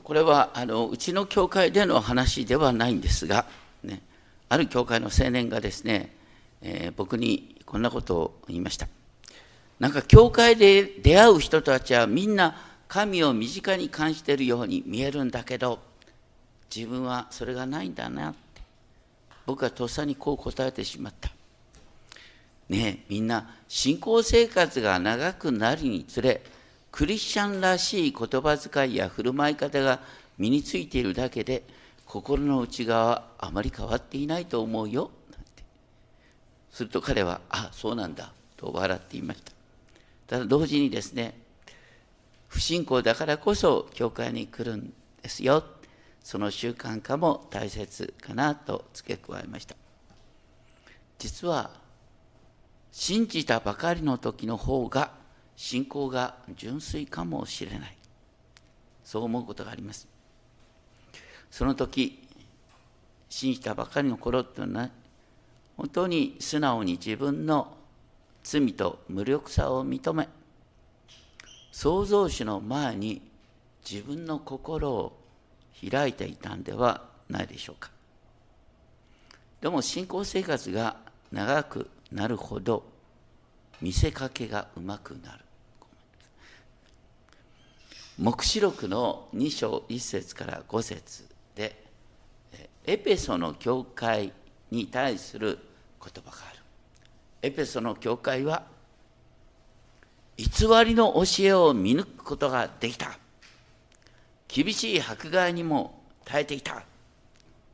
これはあのうちの教会での話ではないんですが、ね、ある教会の青年がですね、えー、僕にこんなことを言いました。なんか教会で出会う人たちはみんな神を身近に感じているように見えるんだけど自分はそれがないんだなって僕はとっさにこう答えてしまった。ねみんな信仰生活が長くなるにつれクリスチャンらしい言葉遣いや振る舞い方が身についているだけで心の内側はあまり変わっていないと思うよ。なんて。すると彼は「あそうなんだ」と笑っていました。ただ同時にですね不信仰だからこそ教会に来るんですよ。その習慣化も大切かなと付け加えました。実は信じたばかりの時の方が信仰が純粋かもしれない。そう思うことがあります。その時信じたばかりの頃っていうのは本当に素直に自分の罪と無力さを認め創造主の前に自分の心を開いていたんではないでしょうか。でも信仰生活が長くなるほど見せかけがうまくなる。黙示録の2章1節から5節でエペソの教会に対する言葉がある。エペソの教会は偽りの教えを見抜くことができた。厳しい迫害にも耐えていた。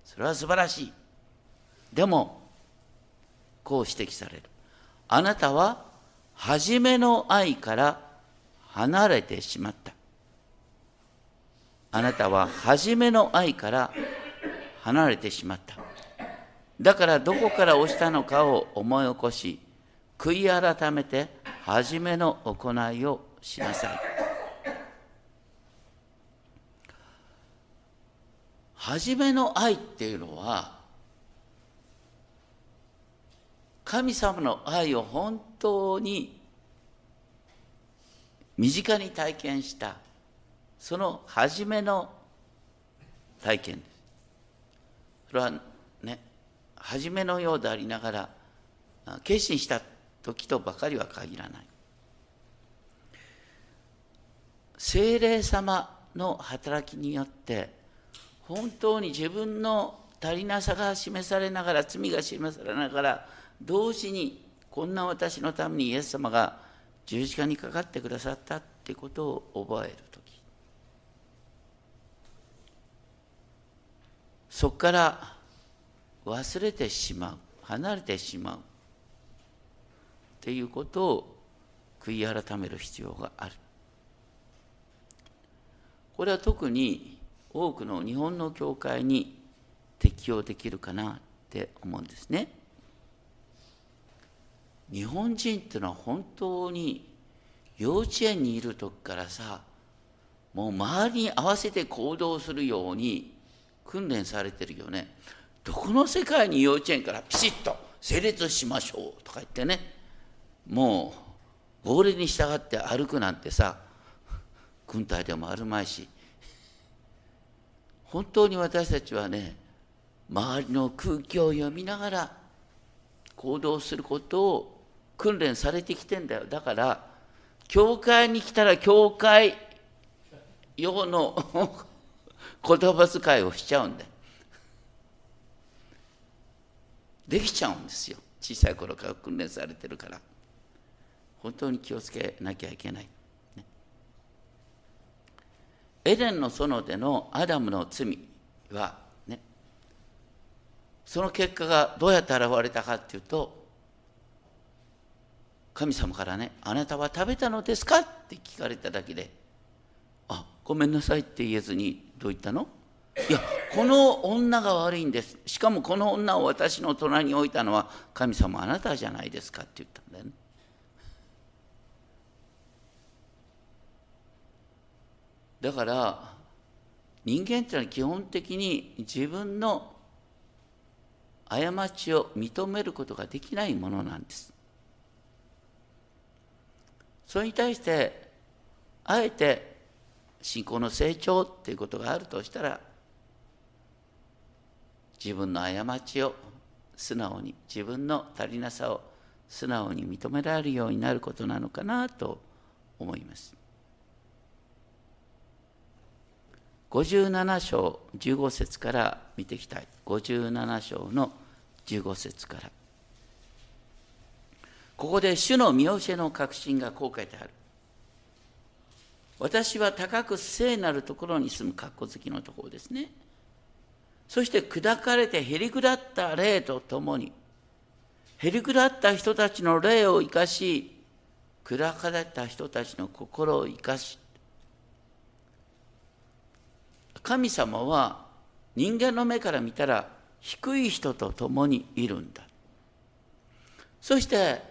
それは素晴らしい。でもこう指摘される。あなたは初めの愛から離れてしまった。あなたは初めの愛から離れてしまった。だからどこから落ちたのかを思い起こし悔い改めて初めの行いをしなさい。初めの愛っていうのは神様の愛を本当に身近に体験したその初めの体験。それはね、初めのようでありながら、決心した時とばかりは限らない。精霊様の働きによって、本当に自分の足りなさが示されながら、罪が示されながら、同時にこんな私のためにイエス様が十字架にかかってくださったってことを覚える時そこから忘れてしまう離れてしまう。っていうことを悔い改める必要がある。これは特に多くの日本の教会に適用できるかなって思うんですね。日本人っていうのは本当に幼稚園にいる時からさもう周りに合わせて行動するように訓練されてるよね。どこの世界に幼稚園からピシッと整列しましょうとか言ってね。もう号令に従って歩くなんてさ軍隊でもあるまいし本当に私たちはね周りの空気を読みながら行動することを訓練されてきてんだよ。だから教会に来たら教会用の言葉遣いをしちゃうんだよ。できちゃうんですよ。小さい頃から訓練されてるから。本当に気をつけなきゃいけない。ね、エデンの園でのアダムの罪は、ね、その結果がどうやって現れたかっていうと、神様からね、あなたは食べたのですか？って聞かれただけで、あごめんなさいって言えずにどう言ったの？いやこの女が悪いんです。しかもこの女を私の隣に置いたのは神様あなたじゃないですかって言ったんだよね。だから人間っていうのは基本的に自分の過ちを認めることができないものなんです。それに対してあえて信仰の成長っていうことがあるとしたら自分の過ちを素直に自分の足りなさを素直に認められるようになることなのかなと思います。57章15節から見ていきたい。57章の15節から。ここで主の見教えの確信がこう書いてある。私は高く聖なるところに住む格好好きのところですね。そして砕かれてへり下った霊とともに、へり下った人たちの霊を生かし、砕かれた人たちの心を生かし、神様は人間の目から見たら低い人と共にいるんだ。そして、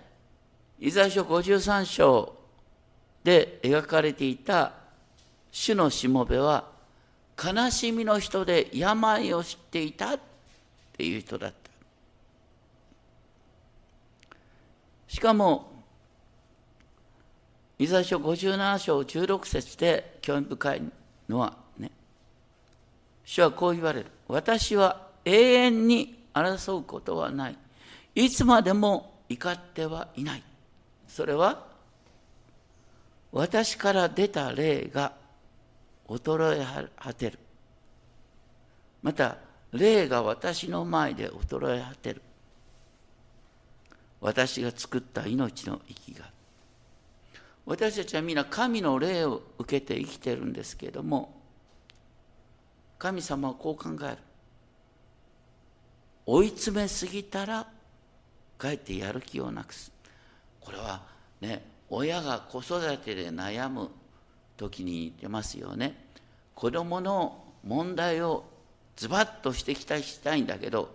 イザヤ書53章で描かれていた主のしもべは、悲しみの人で病を知っていたっていう人だった。しかも、イザヤ書57章16節で興味深いのはね、主はこう言われる。私は永遠に争うことはない。いつまでも怒ってはいない。それは、私から出た霊が衰え果てる。また、霊が私の前で衰え果てる。私が作った命の息が。私たちは皆神の霊を受けて生きてるんですけれども、神様はこう考える。追い詰めすぎたら、かえってやる気をなくす。これはね、親が子育てで悩む時に出ますよね。子供の問題をズバッと指摘したいんだけど、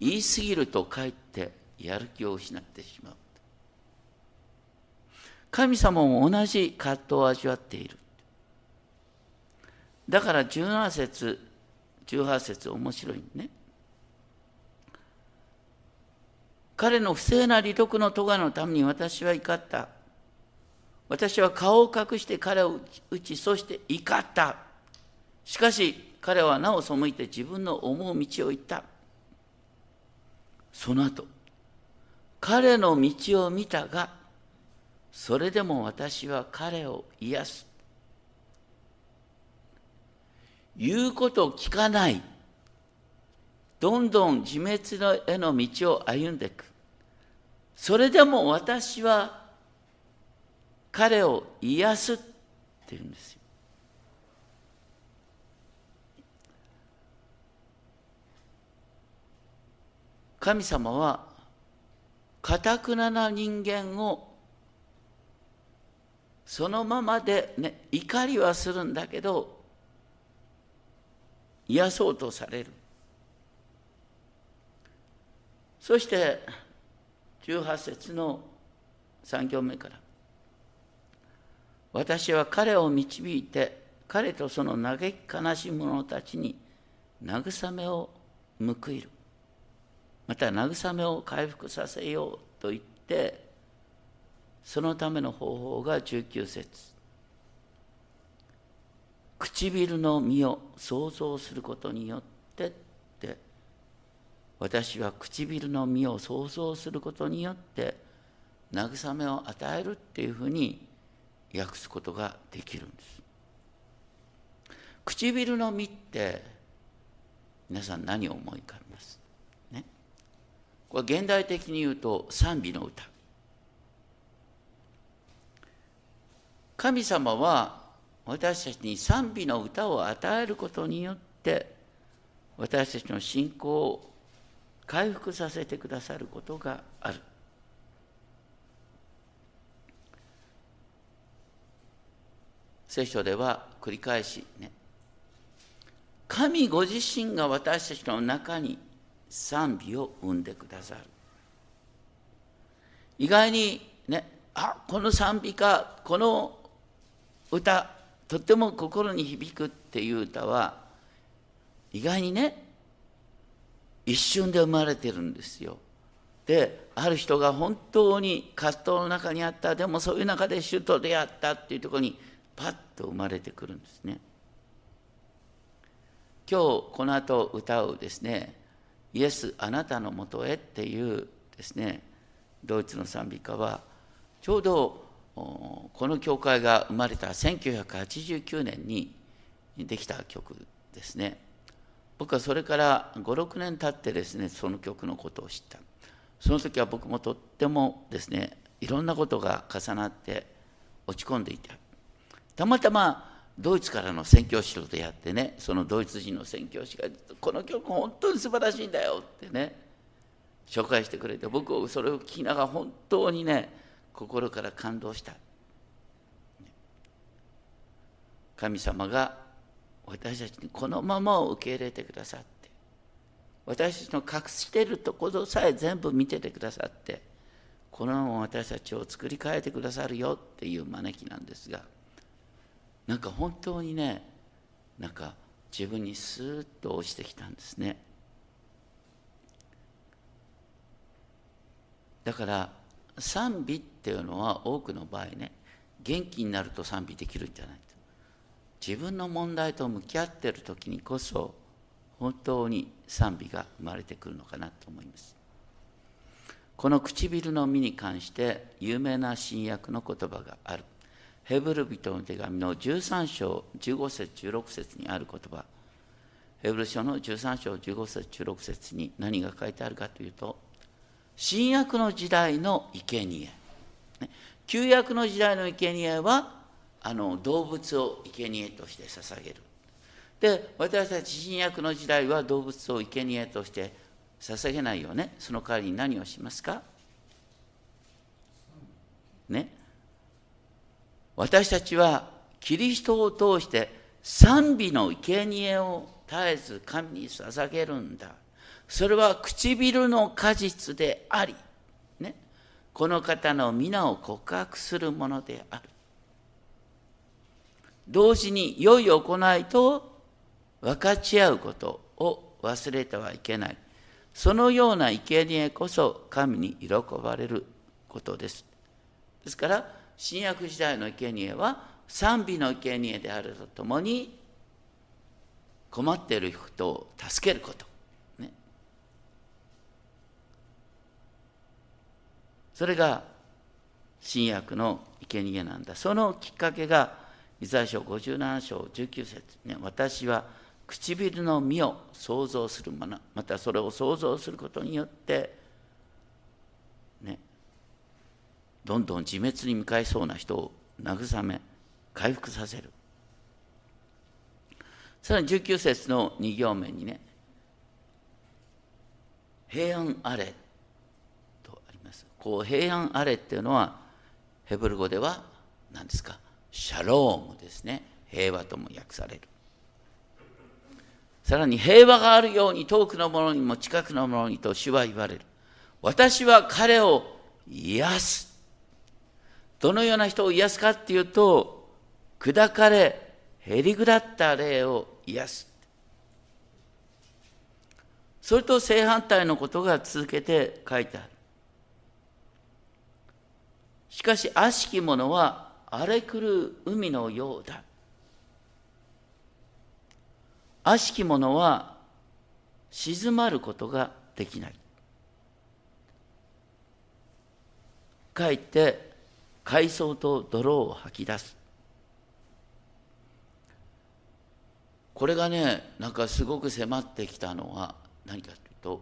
言い過ぎるとかえってやる気を失ってしまう。神様も同じ葛藤を味わっている。だから17節、18節面白いね。彼の不正な利得の咎のために私は怒った。私は顔を隠して彼を打ち、そして怒った。しかし彼はなお背いて自分の思う道を行った。その後、彼の道を見たが、それでも私は彼を癒す。言うことを聞かない。どんどん自滅への道を歩んでいく。それでも私は彼を癒すって言うんですよ。神様は、かたくなな人間をそのままでね、怒りはするんだけど、癒そうとされる。そして、18節の3行目から。私は彼を導いて、彼とその嘆き悲しむ者たちに慰めを報いる。また慰めを回復させようと言ってそのための方法が19節唇の実を想像することによってって私は唇の実を想像することによって慰めを与えるっていうふうに訳すことができるんです。唇の実って皆さん何を思い浮かべます？ね。これ現代的に言うと賛美の歌。神様は私たちに賛美の歌を与えることによって私たちの信仰を回復させてくださることがある。聖書では繰り返しね。神ご自身が私たちの中に賛美を生んでくださる。意外にねあこの賛美歌この歌とっても心に響くっていう歌は意外にね一瞬で生まれてるんですよ。である人が本当に葛藤の中にあった。でもそういう中で主と出会ったっていうところにパッと生まれてくるんですね。今日この後歌うですね「イエスあなたのもとへ」っていうですねドイツの賛美歌はちょうどこの教会が生まれた1989年にできた曲ですね。僕はそれから56年経ってですねその曲のことを知ったその時は僕もとってもですねいろんなことが重なって落ち込んでいたたまたまドイツからの宣教師と出会ってねそのドイツ人の宣教師が「この曲本当に素晴らしいんだよ」ってね紹介してくれて僕はそれを聞きながら本当にね心から感動した。神様が私たちにこのままを受け入れてくださって私たちの隠してるところさえ全部見ててくださってこのまま私たちを作り変えてくださるよっていう招きなんですがなんか本当にねなんか自分にスーッと落ちてきたんですね。だから賛美っていうのは多くの場合ね元気になると賛美できるんじゃない自分の問題と向き合ってる時にこそ本当に賛美が生まれてくるのかなと思います。この唇の実に関して有名な新約の言葉がある。ヘブル人の手紙の13章15節16節にある言葉。ヘブル書の13章15節16節に何が書いてあるかというと新約の時代の生贄。旧約の時代の生贄はあの動物を生贄として捧げる。で私たち新約の時代は動物を生贄として捧げないよね。その代わりに何をしますか？ね。私たちはキリストを通して賛美の生贄を絶えず神に捧げるんだそれは唇の果実であり、ね、この方の皆を告白するものである同時に良い行いと分かち合うことを忘れてはいけない。そのような生贄こそ神に喜ばれることです。ですから、新約時代の生贄は賛美の生贄であるとともに困っている人を助けること。ね、それが新約の生贄なんだ。そのきっかけがイザヤ書57章19節ね、私は唇の実を想像する者、またそれを想像することによって、ね、どんどん自滅に向かいそうな人を慰め、回復させる。さらに19節の2行目にね、平安あれとあります。こう平安あれっていうのは、ヘブル語では何ですか？シャロームですね。平和とも訳される。さらに平和があるように遠くの者にも近くの者にと主は言われる。私は彼を癒す。どのような人を癒すかっていうと砕かれへりくだった霊を癒す。それと正反対のことが続けて書いてある。しかし悪しき者は荒れ狂う海のようだ。悪しき者は静まることができない。かえって海藻と泥を吐き出す。これがねなんかすごく迫ってきたのは何かというと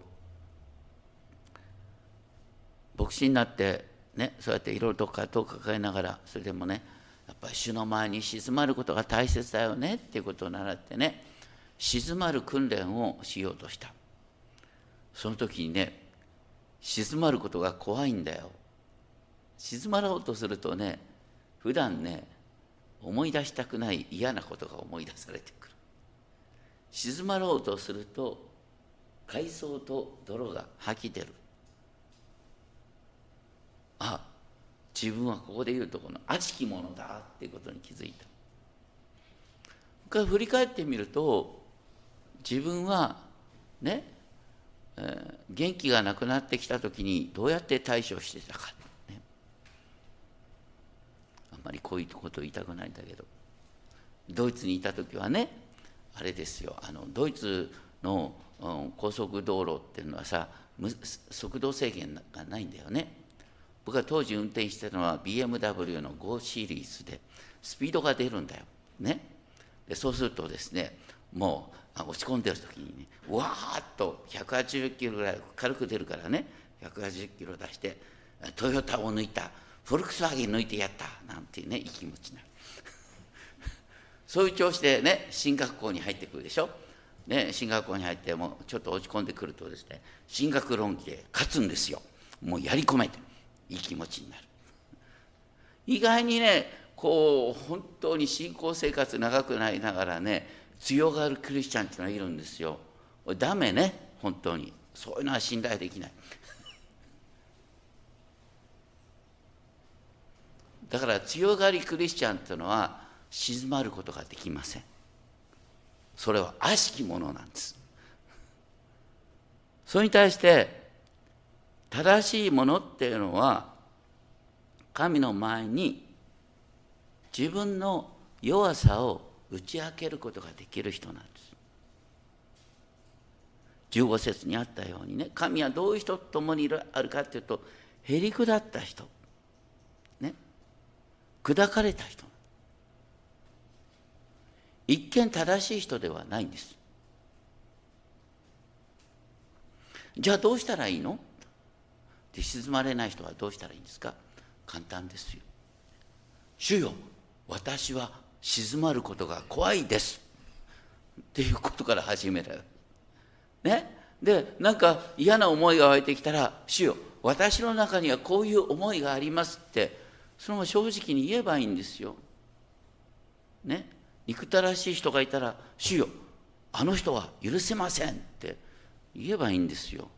牧師になってね、そうやっていろいろと葛藤を抱えながらそれでもねやっぱり主の前に静まることが大切だよねっていうことを習ってね静まる訓練をしようとした。その時にね静まることが怖いんだよ。静まろうとするとね普段ね思い出したくない嫌なことが思い出されてくる。静まろうとすると海藻と泥が吐き出る。あ自分はここで言うとこの悪しきものだっていうことに気づいた。から振り返ってみると自分はね、えー、元気がなくなってきた時にどうやって対処してたか、まりこういうこと言いたくないんだけど。ドイツにいた時はねあれですよ。あのドイツの、うん、高速道路っていうのはさ速度制限がないんだよね。僕が当時運転してたのは BMW の5シリーズでスピードが出るんだよ。ね。でそうするとですねもう落ち込んでる時にねわーっと180キロぐらい軽く出るからね。180キロ出してトヨタを抜いた。フォルクスワーゲン抜いてやったなんていうねいい気持ちにな。るそういう調子でね進学校に入ってくるでしょ？ね、進学校に入ってもちょっと落ち込んでくるとですね進学論議で勝つんですよ。もうやり込めていい気持ちになる。意外にねこう本当に信仰生活長くなりながらね強がるクリスチャンっていうのがいるんですよ。ダメね本当に。そういうのは信頼できない。だから強がりクリスチャンっていうのは静まることができません。それは悪しきものなんです。それに対して正しいものっていうのは神の前に自分の弱さを打ち明けることができる人なんです。15節にあったようにね神はどういう人と共にあるかっていうとへりくだった人。砕かれた人。一見正しい人ではないんです。じゃあどうしたらいいの？で沈まれない人はどうしたらいいんですか？簡単ですよ。主よ私は静まることが怖いです。っていうことから始められるね？でなんか嫌な思いが湧いてきたら「主よ私の中にはこういう思いがあります」ってそのまま正直に言えばいいんですよ。ね？憎たらしい人がいたら「主よあの人は許せません」って言えばいいんですよ。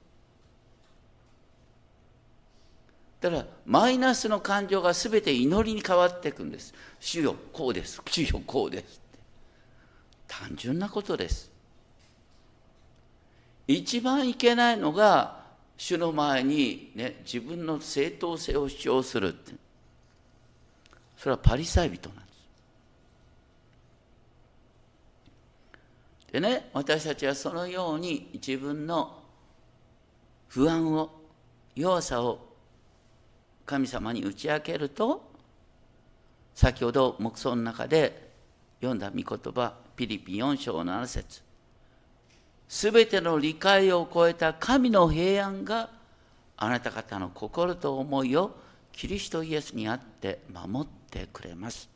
だからマイナスの感情が全て祈りに変わっていくんです。主よこうです。主よこうです。単純なことです。一番いけないのが主の前に、ね、自分の正当性を主張するってそれはパリサイ人なんです。でね私たちはそのように自分の不安を弱さを神様に打ち明けると先ほど黙想の中で読んだ御言葉ピリピ4章7節。すべての理解を超えた神の平安があなた方の心と思いをキリストイエスにあって守ってくれます。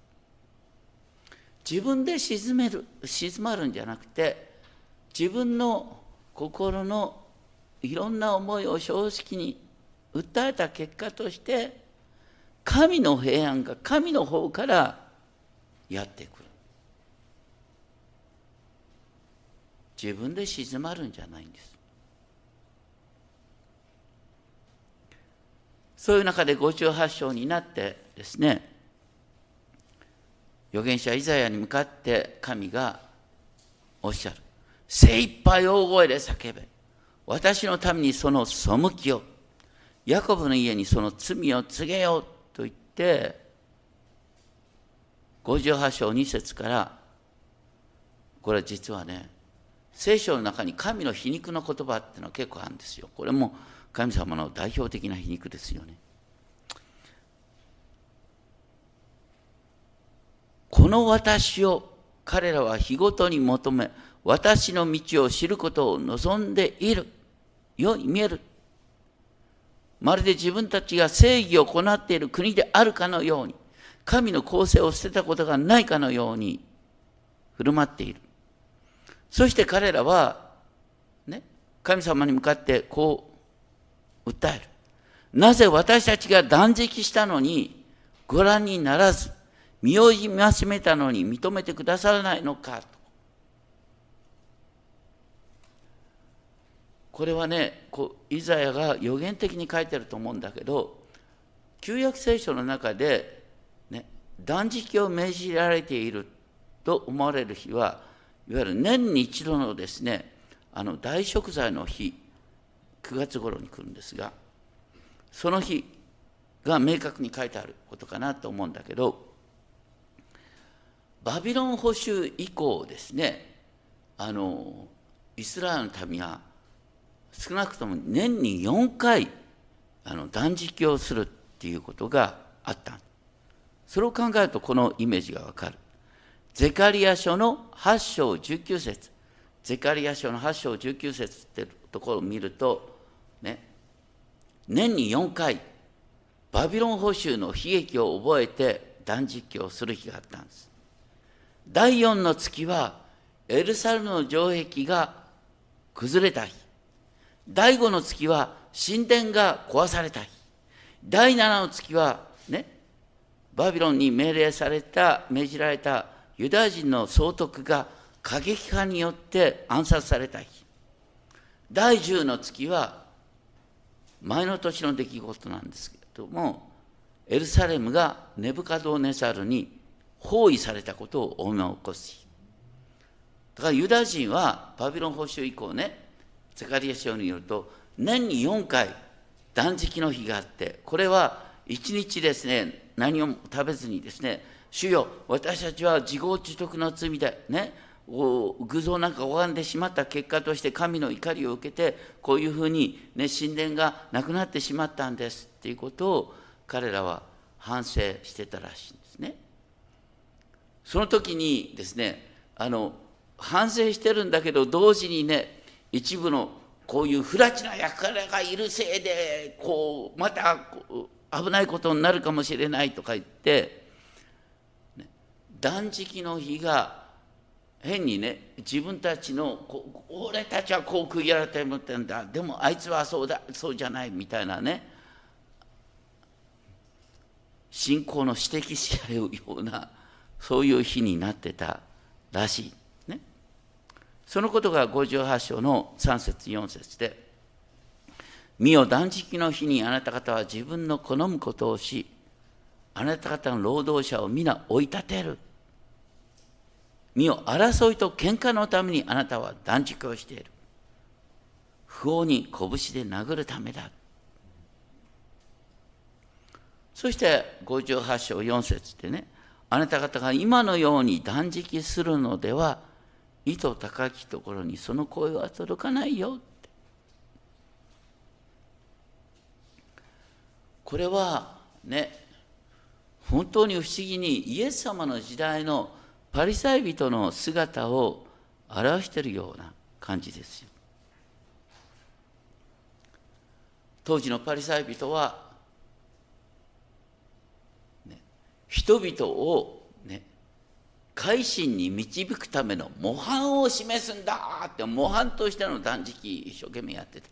自分で沈める静まるんじゃなくて自分の心のいろんな思いを正直に訴えた結果として神の平安が神の方からやってくる自分で静まるんじゃないんですそういう中で58章になってですね預言者イザヤに向かって神がおっしゃる。精一杯大声で叫べ。私のためにその背きを。ヤコブの家にその罪を告げようと言って58章2節からこれ実はね聖書の中に神の皮肉の言葉っていうのは結構あるんですよ。これも神様の代表的な皮肉ですよねこの私を彼らは日ごとに求め、私の道を知ることを望んでいるように見える。まるで自分たちが正義を行っている国であるかのように、神の公正を捨てたことがないかのように振る舞っている。そして彼らは、ね、神様に向かってこう訴える。なぜ私たちが断食したのにご覧にならず、身を戒めたのに認めてくださらないのかと。これはねこうイザヤが予言的に書いてると思うんだけど旧約聖書の中で、ね、断食を命じられていると思われる日はいわゆる年に一度のですねあの大食材の日9月頃に来るんですがその日が明確に書いてあることかなと思うんだけどバビロン捕囚以降ですねあのイスラエルの民は少なくとも年に4回あの断食をするっていうことがあった。それを考えるとこのイメージがわかる。ゼカリア書の8章19節。ゼカリア書の8章19節ってところを見るとね。年に4回バビロン捕囚の悲劇を覚えて断食をする日があったんです。第4の月はエルサレムの城壁が崩れた日。第5の月は神殿が壊された日。第7の月はねバビロンに命令された命じられたユダヤ人の総督が過激派によって暗殺された日。第10の月は前の年の出来事なんですけれどもエルサレムがネブカドーネサルに包囲されたことを思い起こす日。だからユダヤ人はバビロン捕囚以降ねゼカリア書によると年に4回断食の日があってこれは一日ですね何を食べずにですね主よ私たちは自業自得の罪でね。偶像なんか拝んでしまった結果として神の怒りを受けてこういうふうに、ね、神殿がなくなってしまったんですっていうことを彼らは反省してたらしいんですね。その時にですねあの反省してるんだけど同時にね一部のこういう不埒な役柄がいるせいでこうまた危ないことになるかもしれないとか言って、断食の日が変にね自分たちの俺たちはこう区切られて思ってんだ。でもあいつはそうだそうじゃないみたいなね。信仰の指摘し合うようなそういう日になってたらしい。ね、そのことが58章の3節4節で「見よ断食の日にあなた方は自分の好むことをしあなた方の労働者を皆追い立てる」見よ争いと喧嘩のためにあなたは断食をしている。不法に拳で殴るためだ。そして58章4節ってねあなた方が今のように断食するのでは意図高きところにその声は届かないよって。これはね本当に不思議にイエス様の時代のパリサイ人の姿を表しているような感じですよ。当時のパリサイ人は、ね、人々を、ね、改心に導くための模範を示すんだって模範としての断食一生懸命やってた。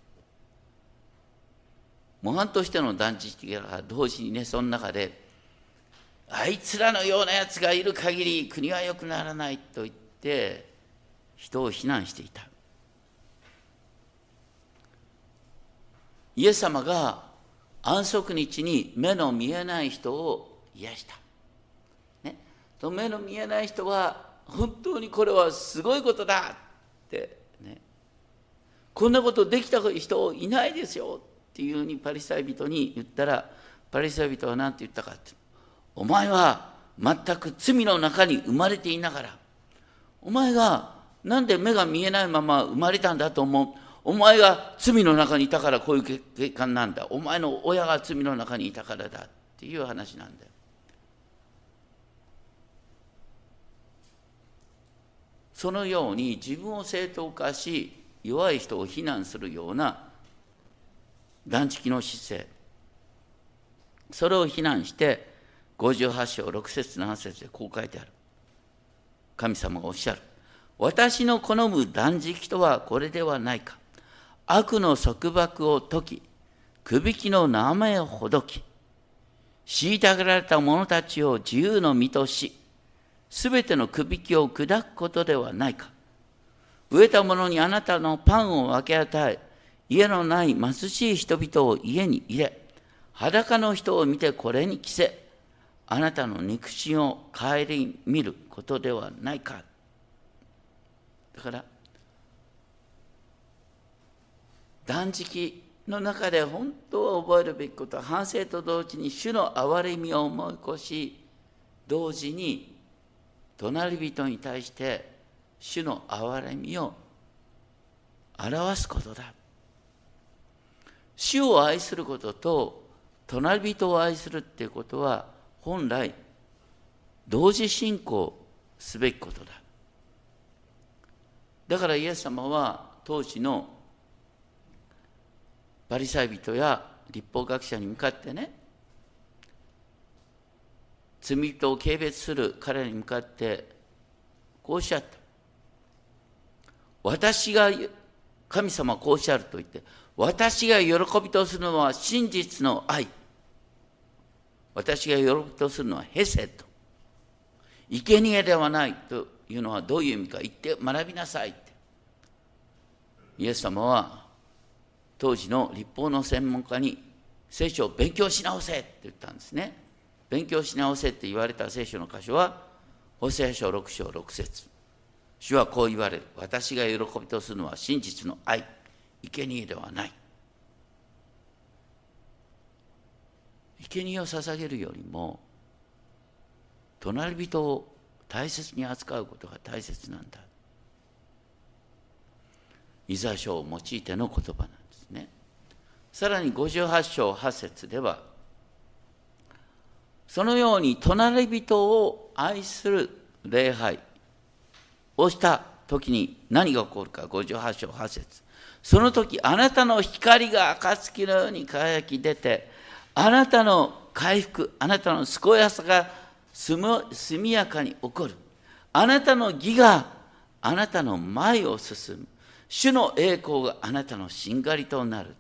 模範としての断食が同時にねその中であいつらのようなやつがいる限り国は良くならないと言って人を非難していた。イエス様が安息日に目の見えない人を癒した、ね、と目の見えない人は本当にこれはすごいことだって。ね。こんなことできた人いないですよっていうふうにパリサイ人に言ったらパリサイ人は何て言ったかってお前は全く罪の中に生まれていながら、お前がなんで目が見えないまま生まれたんだと思う？お前が罪の中にいたからこういう結果なんだ。お前の親が罪の中にいたからだっていう話なんだよ。そのように自分を正当化し弱い人を非難するような断食の姿勢それを非難して58章6節7節でこう書いてある。神様がおっしゃる。私の好む断食とはこれではないか。悪の束縛を解き、くびきの名前をほどき、虐げられた者たちを自由の身とし、すべてのくびきを砕くことではないか。飢えた者にあなたのパンを分け与え、家のない貧しい人々を家に入れ、裸の人を見てこれに着せ、あなたの肉親を顧みることではないか。だから断食の中で本当は覚えるべきことは反省と同時に主の憐れみを思い越し同時に隣人に対して主の憐れみを表すことだ。主を愛することと隣人を愛するっていうことは本来同時進行すべきことだ。だからイエス様は当時のパリサイ人や立法学者に向かってね罪人を軽蔑する彼らに向かってこうおっしゃった。私が神様はこうおっしゃると言って私が喜びとするのは真実の愛。私が喜びとするのはヘセと生贄ではないというのはどういう意味か言って学びなさいって。イエス様は当時の立法の専門家に聖書を勉強し直せって言ったんですね。勉強し直せって言われた聖書の箇所はホセア書6章6節。主はこう言われる。私が喜びとするのは真実の愛。生贄ではない。生贄を捧げるよりも隣人を大切に扱うことが大切なんだ。イザヤ書を用いての言葉なんですね。さらに58章8節ではそのように隣人を愛する礼拝をした時に何が起こるか。58章8節。その時あなたの光が暁のように輝き出てあなたの回復あなたの健やさが速やかに起こる。あなたの義があなたの前を進む。主の栄光があなたのしんがりとなる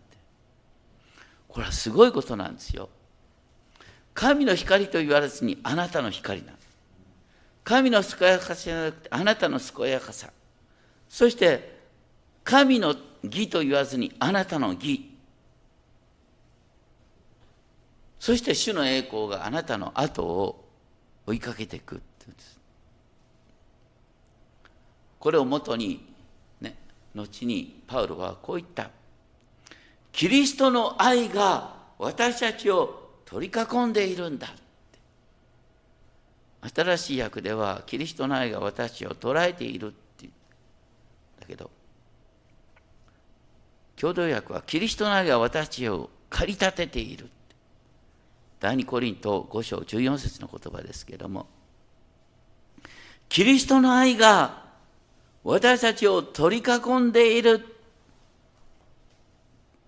これはすごいことなんですよ。神の光と言われずにあなたの光なんです神の健やかさじゃなくてあなたの健やかさ。そして神の義と言わずにあなたの義。そして主の栄光があなたの後を追いかけていくっていうんです。これをもとにね後にパウロはこう言った。キリストの愛が私たちを取り囲んでいるんだ新しい訳ではキリストの愛が私を捉えているってだけど共同訳はキリストの愛が私を駆り立てている。第二コリント5章14節の言葉ですけれどもキリストの愛が私たちを取り囲んでいる。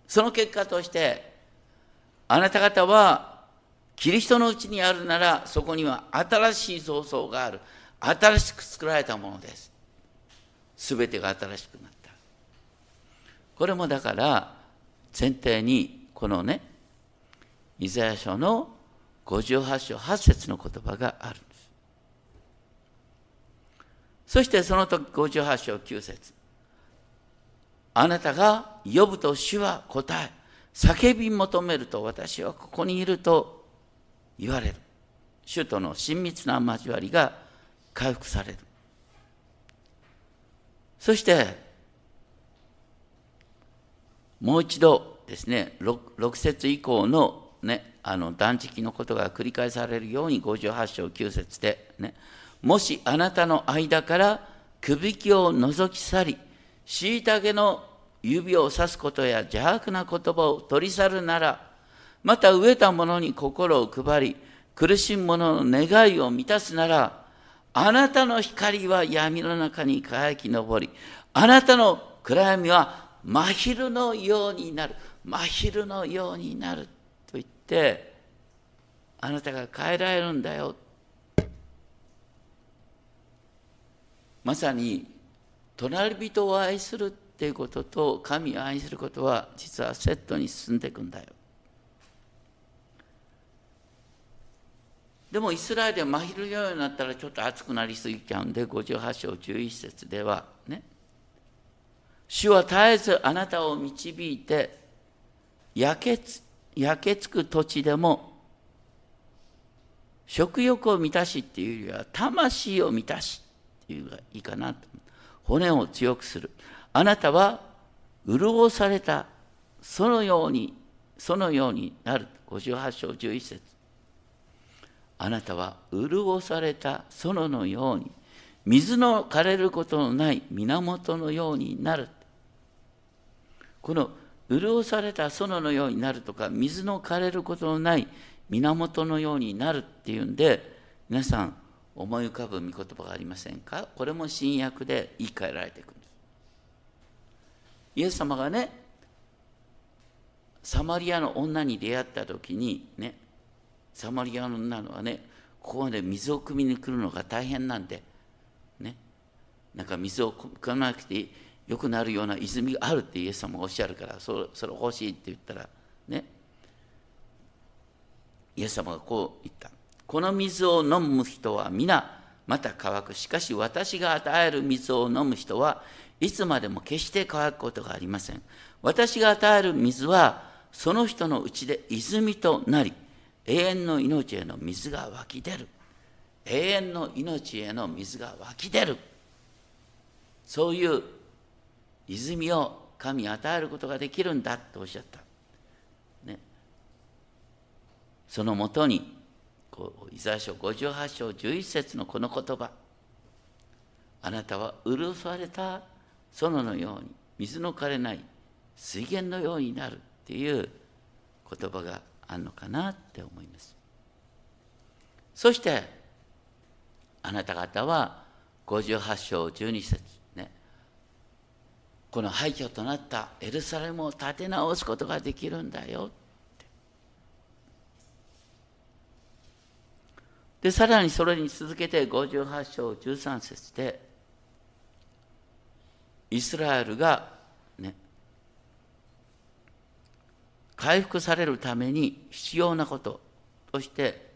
その結果としてあなた方はキリストのうちにあるならそこには新しい創造がある。新しく作られたものです。すべてが新しくなった。これもだから前提にこのねイザヤ書の58章8節の言葉があるんです。そしてその時58章9節。あなたが呼ぶと主は答え叫び求めると私はここにいると言われる。主との親密な交わりが回復される。そしてもう一度ですね 6, 6節以降の,、ね、あの断食のことが繰り返されるように58章9節で、ね、もしあなたの間からくびきを覗き去り虐げの指をさすことや邪悪な言葉を取り去るならまた飢えた者に心を配り、苦しむ者の願いを満たすなら、あなたの光は闇の中に輝き昇り、あなたの暗闇は真昼のようになる。真昼のようになる。って、あなたが変えられるんだよ。まさに、隣人を愛するっていうことと神を愛することは実はセットに進んでいくんだよ。でもイスラエルで真昼のようになったらちょっと暑くなりすぎちゃうんで58章11節ではね主は絶えずあなたを導いて焼けつ焼けつく土地でも食欲を満たしっていうよりは魂を満たしっていうのがいいかなと。骨を強くする。あなたは潤されたそのようにそのようになる。58章11節。あなたは潤された園のように水の枯れることのない源のようになる。この潤された園のようになるとか水の枯れることのない源のようになるっていうんで皆さん思い浮かぶ御言葉がありませんか？これも新約で言い換えられていくんです。イエス様がねサマリアの女に出会った時にねサマリアの女はねここまで水を汲みに来るのが大変なんでねなんか水を汲まなくていい。よくなるような泉があるってイエス様がおっしゃるからそれそれ欲しいって言ったらね。イエス様がこう言った。この水を飲む人は皆また乾く。しかし私が与える水を飲む人はいつまでも決して乾くことがありません。私が与える水はその人のうちで泉となり永遠の命への水が湧き出る。永遠の命への水が湧き出る。そういう泉を神与えることができるんだとおっしゃった、ね、そのもとにこうイザヤ書58章11節のこの言葉。あなたは潤された園のように水の枯れない水源のようになるっていう言葉があるのかなって思います。そしてあなた方は58章12節。この廃墟となったエルサレムを建て直すことができるんだよ。でさらにそれに続けて58章13節でイスラエルがね回復されるために必要なこととして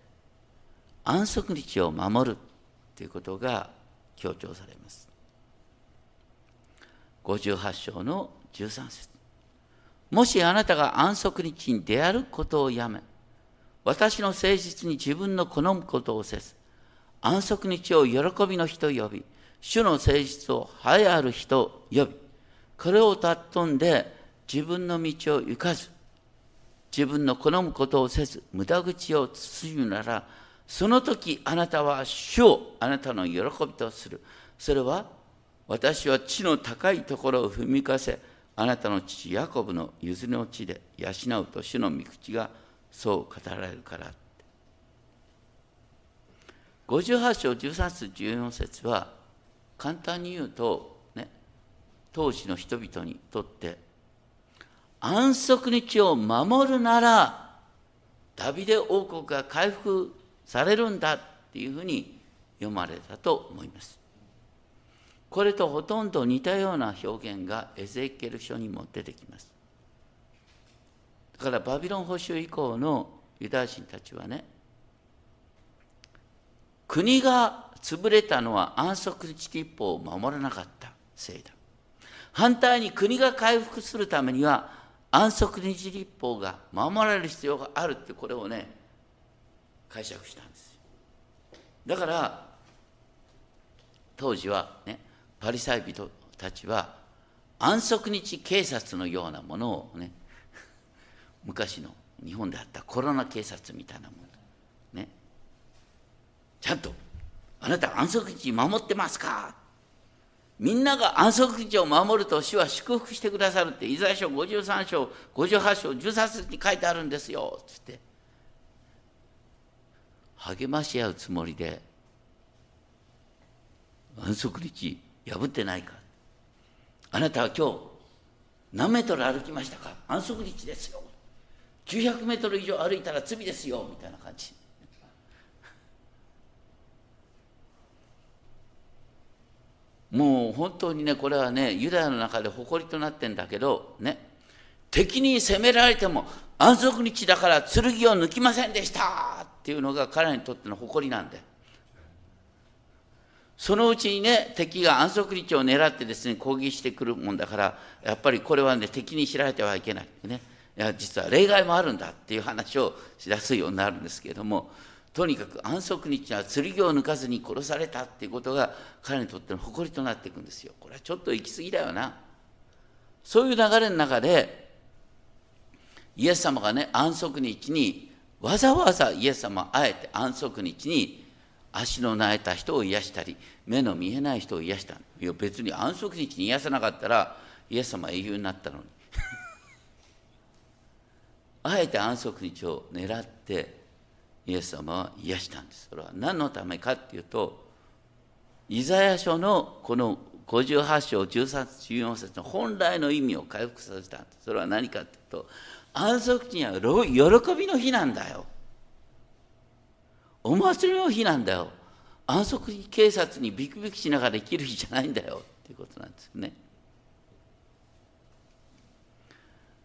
安息日を守るということが強調されます。58章の13節。もしあなたが安息日に出歩くことをやめ私の誠実に自分の好むことをせず安息日を喜びの日と呼び主の誠実を栄えある人呼びこれを尊んで自分の道を行かず自分の好むことをせず無駄口を慎むならその時あなたは主をあなたの喜びとする。それは私は地の高いところを踏みかせあなたの父ヤコブの譲りの地で養うと主の御口がそう語られるから58章13節14節は簡単に言うと、ね、当時の人々にとって安息日を守るならダビデ王国が回復されるんだっていうふうに読まれたと思います。これとほとんど似たような表現がエゼキエル書にも出てきます。だからバビロン保守以降のユダヤ人たちはね国が潰れたのは安息日立法を守らなかったせいだ反対に国が回復するためには安息日立法が守られる必要があるってこれをね解釈したんですだから当時はねパリサイ人たちは安息日警察のようなものをね 昔の日本であったコロナ警察みたいなものね。ちゃんとあなた安息日守ってますか？みんなが安息日を守ると主は祝福してくださるってイザヤ書53章58章13節に書いてあるんですよ。つって。励まし合うつもりで安息日破ってないか。あなたは今日何メートル歩きましたか？安息日ですよ。900メートル以上歩いたら罪ですよ。みたいな感じ。もう本当にねこれはねユダヤの中で誇りとなってんだけどね。敵に攻められても安息日だから剣を抜きませんでしたっていうのが彼にとっての誇りなんでそのうちにね敵が安息日を狙ってですね攻撃してくるもんだからやっぱりこれはね敵に知られてはいけないねいや実は例外もあるんだっていう話をしやすいようになるんですけれどもとにかく安息日は剣を抜かずに殺されたっていうことが彼にとっての誇りとなっていくんですよ。これはちょっと行き過ぎだよな。そういう流れの中でイエス様がね安息日にわざわざイエス様あえて安息日に足の苗えた人を癒したり目の見えない人を癒したいや別に安息日に癒さなかったらイエス様は英雄になったのに。あえて安息日を狙ってイエス様は癒したんです。それは何のためかっていうとイザヤ書のこの58章13節14節の本来の意味を回復させたそれは何かっていうと安息日には喜びの日なんだよ。お祭りの日なんだよ。安息日警察にビクビクしながら生きる日じゃないんだよ。っていうことなんですよね。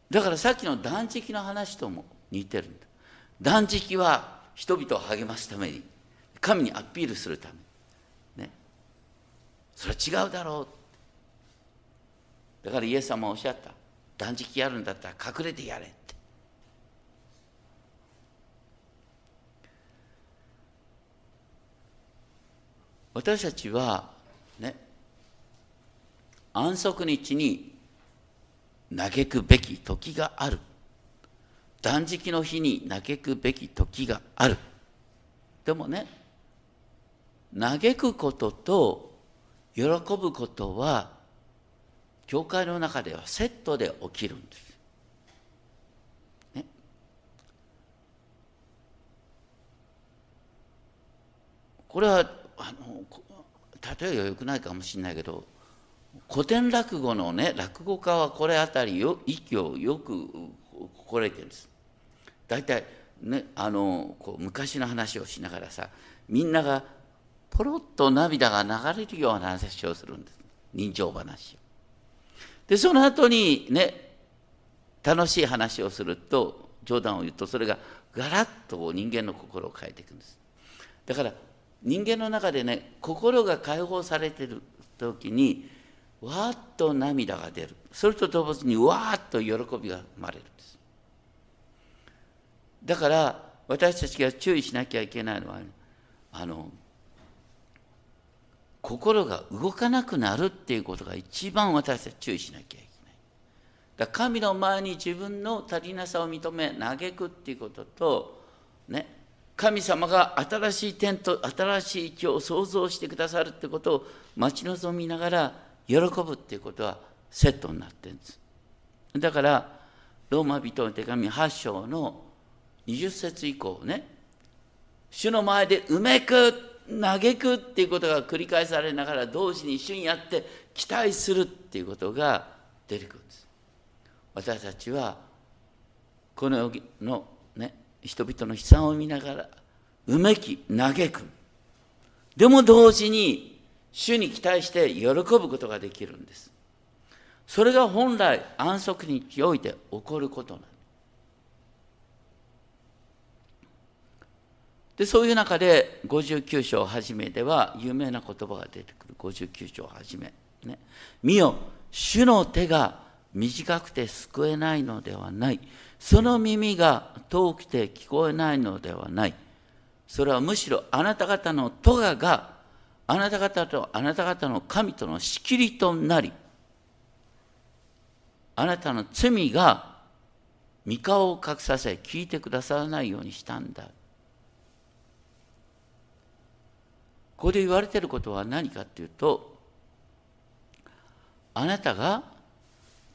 だからさっきの断食の話とも似てるんだ。断食は人々を励ますために神にアピールするため。ね。それは違うだろう。だからイエス様はおっしゃった。断食やるんだったら隠れてやれって。私たちはね安息日に嘆くべき時がある。断食の日に嘆くべき時がある。でもね嘆くことと喜ぶことは教会の中ではセットで起きるんです。ね、これはあの例えよくないかもしれないけど古典落語のね落語家はこれあたりよ息をよく心得てるんです。大体ねあのこう昔の話をしながらさみんながポロッと涙が流れるような話をするんです人情話を。でその後にね楽しい話をすると冗談を言うとそれがガラッと人間の心を変えていくんです。だから人間の中でね心が解放されてる時にわーっと涙が出る。それと同時にわーっと喜びが生まれるんです。だから私たちが注意しなきゃいけないのはあの心が動かなくなるっていうことが一番私たち注意しなきゃいけない。だ神の前に自分の足りなさを認め嘆くっていうこととね神様が新しい天と新しい木を創造してくださるってことを待ち望みながら喜ぶっていうことはセットになってるんです。だからローマ人の手紙8章の20節以降ね主の前でうめく嘆くっていうことが繰り返されながら同時に主にあって期待するっていうことが出てくるんです。私たちはこの世のね人々の悲惨を見ながらうめき嘆く。でも同時に主に期待して喜ぶことができるんです。それが本来安息において起こることなんでそういう中で59章初めでは有名な言葉が出てくる。59章初め。ね。見よ主の手が短くて救えないのではないその耳が遠くて聞こえないのではない。それはむしろあなた方の咎があなた方とあなた方の神との仕切りとなり、あなたの罪が三顔を隠させ聞いてくださらないようにしたんだ。ここで言われていることは何かっていうと、あなたが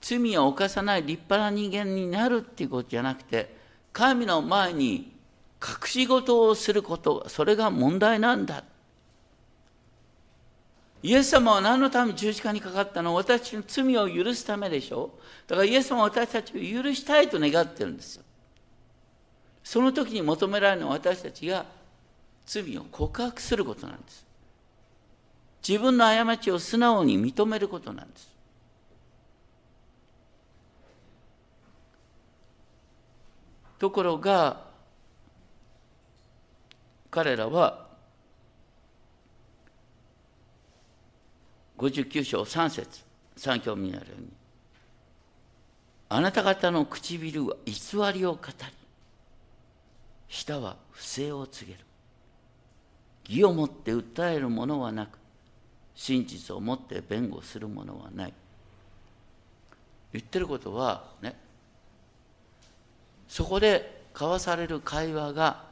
罪を犯さない立派な人間になるっていうことじゃなくて神の前に隠し事をすることそれが問題なんだ。イエス様は何のために十字架にかかったの？私の罪を許すためでしょ？だからイエス様は私たちを許したいと願ってるんですよ。その時に求められるのは私たちが罪を告白することなんです。自分の過ちを素直に認めることなんです。ところが彼らは59章3節三教にあるようにあなた方の唇は偽りを語り舌は不正を告げる。義をもって訴えるものはなく真実をもって弁護するものはない。言ってることはねそこで交わされる会話が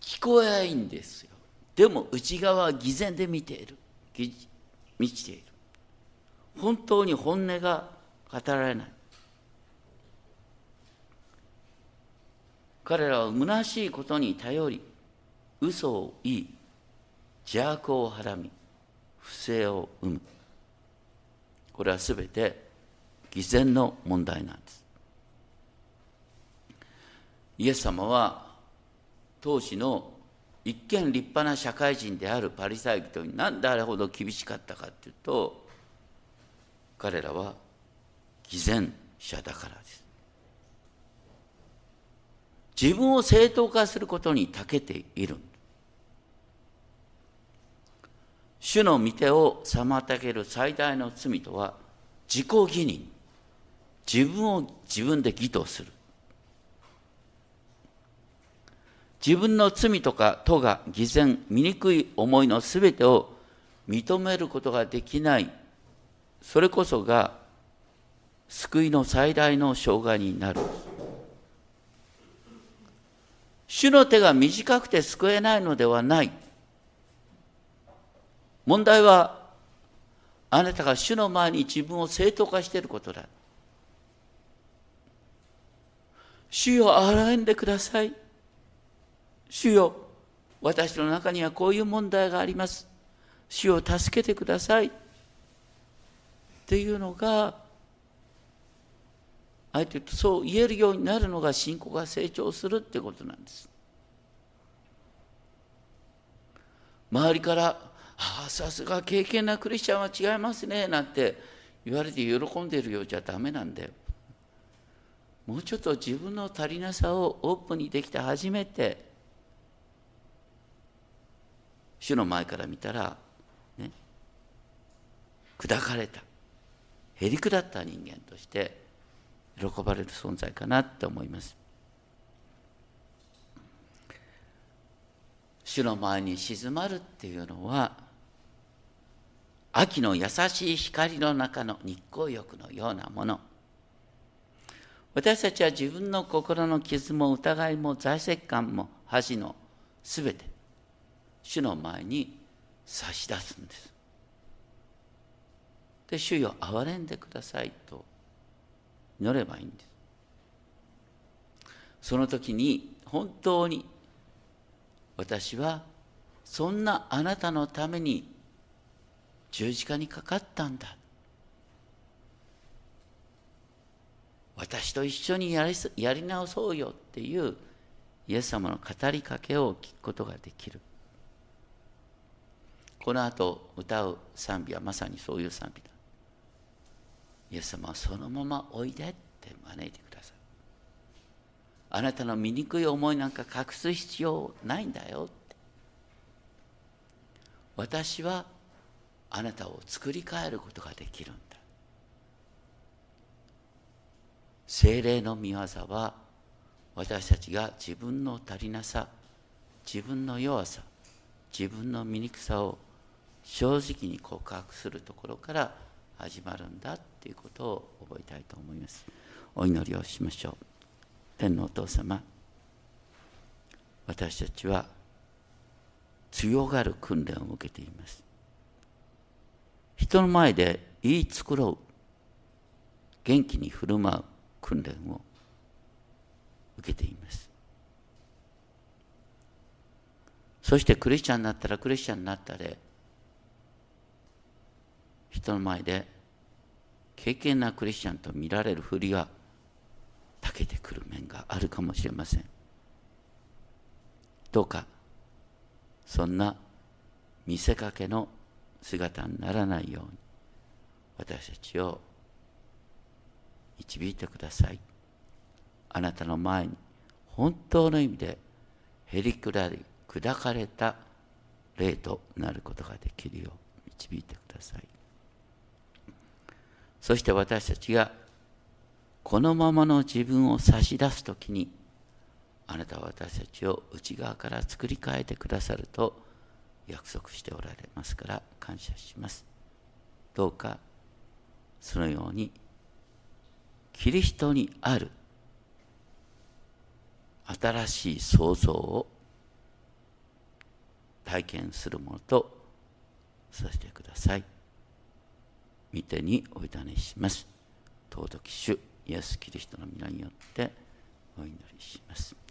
聞こえないんですよ。でも内側は偽善で見ている。満ちている。本当に本音が語られない。彼らは虚しいことに頼り嘘を言い邪悪をはらみ不正を生む。これは全て偽善の問題なんです。イエス様は当時の一見立派な社会人であるパリサイ人に何であれほど厳しかったかというと彼らは偽善者だからです。自分を正当化することに長けている。主の御手を妨げる最大の罪とは自己義認。自分を自分で義とする。自分の罪とかとが偽善醜い思いのすべてを認めることができない。それこそが救いの最大の障害になる。主の手が短くて救えないのではない。問題はあなたが主の前に自分を正当化していることだ。主よ洗んでください。主よ私の中にはこういう問題があります。主を助けてください。っていうのが相手とそう言えるようになるのが信仰が成長するってことなんです。周りから「ああさすが経験なクリスチャンは違いますね」なんて言われて喜んでるようじゃダメなんだよ。もうちょっと自分の足りなさをオープンにできて初めて主の前から見たら、ね、砕かれた、へりくだった人間として喜ばれる存在かなって思います。主の前に静まるっていうのは、秋の優しい光の中の日光浴のようなもの。私たちは自分の心の傷も疑いも在籍感も恥のすべて主の前に差し出すんです。で、主よ、憐れんでくださいと祈ればいいんです。その時に本当に私はそんなあなたのために十字架にかかったんだ。私と一緒にやりやり直そうよっていうイエス様の語りかけを聞くことができる。この後歌う賛美はまさにそういう賛美だ。イエス様はそのままおいでって招いてください。あなたの醜い思いなんか隠す必要ないんだよって。私はあなたを作り変えることができるんだ。精霊の御業は私たちが自分の足りなさ、自分の弱さ、自分の醜さを正直に告白するところから始まるんだっていうことを覚えたいと思います。お祈りをしましょう。天のお父様、私たちは強がる訓練を受けています。人の前で言い繕う、元気に振る舞う訓練を受けています。そしてクリスチャンになったらクリスチャンになったで、人の前で経験なクリスチャンと見られるふりがたけてくる面があるかもしれません。どうかそんな見せかけの姿にならないように私たちを導いてください。あなたの前に本当の意味でへりくらり砕かれた霊となることができるよう導いてください。そして私たちがこのままの自分を差し出す時にあなたは私たちを内側から作り変えてくださると約束しておられますから感謝しますどうかそのようにキリストにある新しい創造を体験するものとさせてください。御手にお委ねします。尊き主イエス・キリストの皆によってお祈りします。